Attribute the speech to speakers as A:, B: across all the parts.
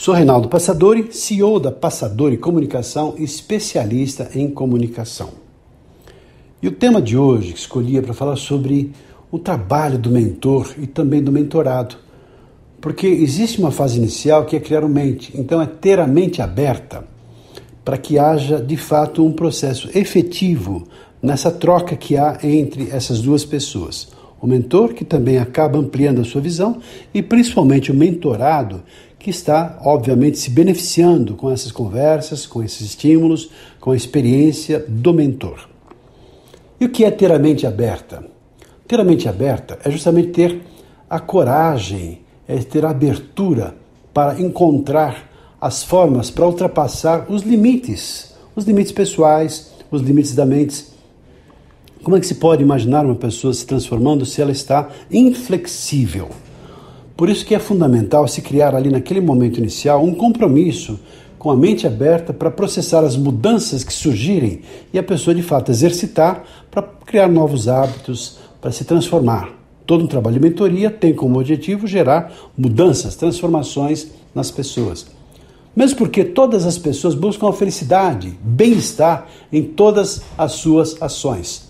A: Sou Reinaldo Passadori, CEO da Passadori Comunicação, especialista em comunicação. E o tema de hoje que escolhi é para falar sobre o trabalho do mentor e também do mentorado. Porque existe uma fase inicial que é criar uma mente, então é ter a mente aberta para que haja de fato um processo efetivo nessa troca que há entre essas duas pessoas. O mentor, que também acaba ampliando a sua visão, e principalmente o mentorado, que está, obviamente, se beneficiando com essas conversas, com esses estímulos, com a experiência do mentor. E o que é ter a mente aberta? Ter a mente aberta é justamente ter a coragem, é ter a abertura para encontrar as formas para ultrapassar os limites, os limites pessoais, os limites da mente. Como é que se pode imaginar uma pessoa se transformando se ela está inflexível? Por isso que é fundamental se criar ali naquele momento inicial um compromisso com a mente aberta para processar as mudanças que surgirem e a pessoa de fato exercitar para criar novos hábitos, para se transformar. Todo um trabalho de mentoria tem como objetivo gerar mudanças, transformações nas pessoas. Mesmo porque todas as pessoas buscam a felicidade, bem-estar em todas as suas ações.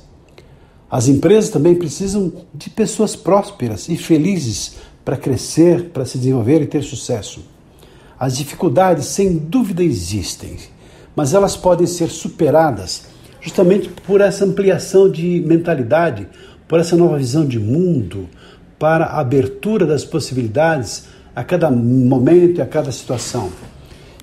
A: As empresas também precisam de pessoas prósperas e felizes para crescer, para se desenvolver e ter sucesso. As dificuldades, sem dúvida, existem, mas elas podem ser superadas justamente por essa ampliação de mentalidade, por essa nova visão de mundo, para a abertura das possibilidades a cada momento e a cada situação.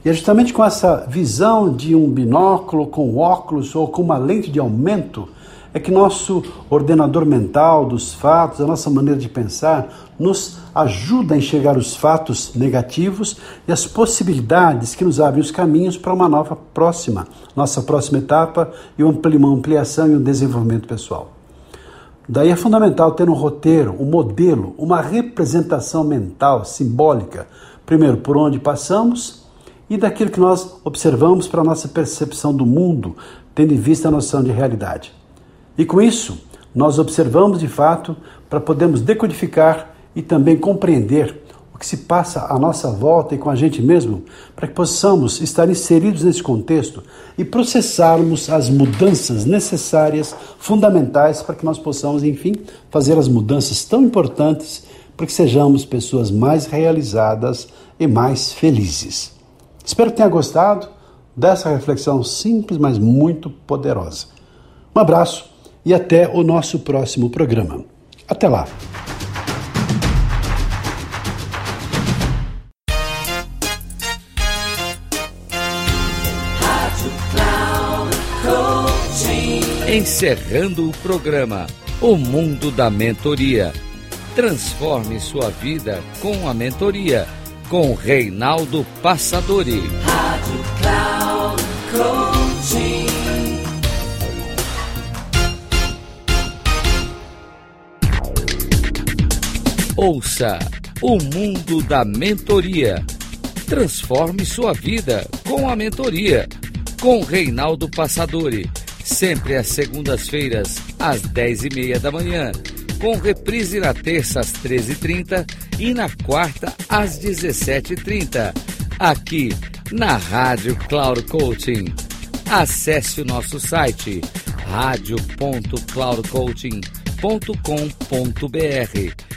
A: E é justamente com essa visão de um binóculo com óculos ou com uma lente de aumento é que nosso ordenador mental dos fatos, a nossa maneira de pensar, nos ajuda a enxergar os fatos negativos e as possibilidades que nos abrem os caminhos para uma nova próxima, nossa próxima etapa e uma ampliação e um desenvolvimento pessoal. Daí é fundamental ter um roteiro, um modelo, uma representação mental, simbólica, primeiro por onde passamos e daquilo que nós observamos para a nossa percepção do mundo, tendo em vista a noção de realidade. E com isso, nós observamos de fato para podermos decodificar e também compreender o que se passa à nossa volta e com a gente mesmo, para que possamos estar inseridos nesse contexto e processarmos as mudanças necessárias, fundamentais, para que nós possamos, enfim, fazer as mudanças tão importantes para que sejamos pessoas mais realizadas e mais felizes. Espero que tenha gostado dessa reflexão simples, mas muito poderosa. Um abraço e até o nosso próximo programa. Até lá!
B: Encerrando o programa O Mundo da Mentoria. Transforme sua vida com a mentoria com Reinaldo Passadori. Rádio Cloud Coaching. Ouça o mundo da mentoria. Transforme sua vida com a mentoria. Com Reinaldo Passadori. Sempre às segundas-feiras, às dez e meia da manhã. Com reprise na terça às treze e trinta e na quarta às dezessete e trinta. Aqui na Rádio Cloud Coaching. Acesse o nosso site radio.cloudcoaching.com.br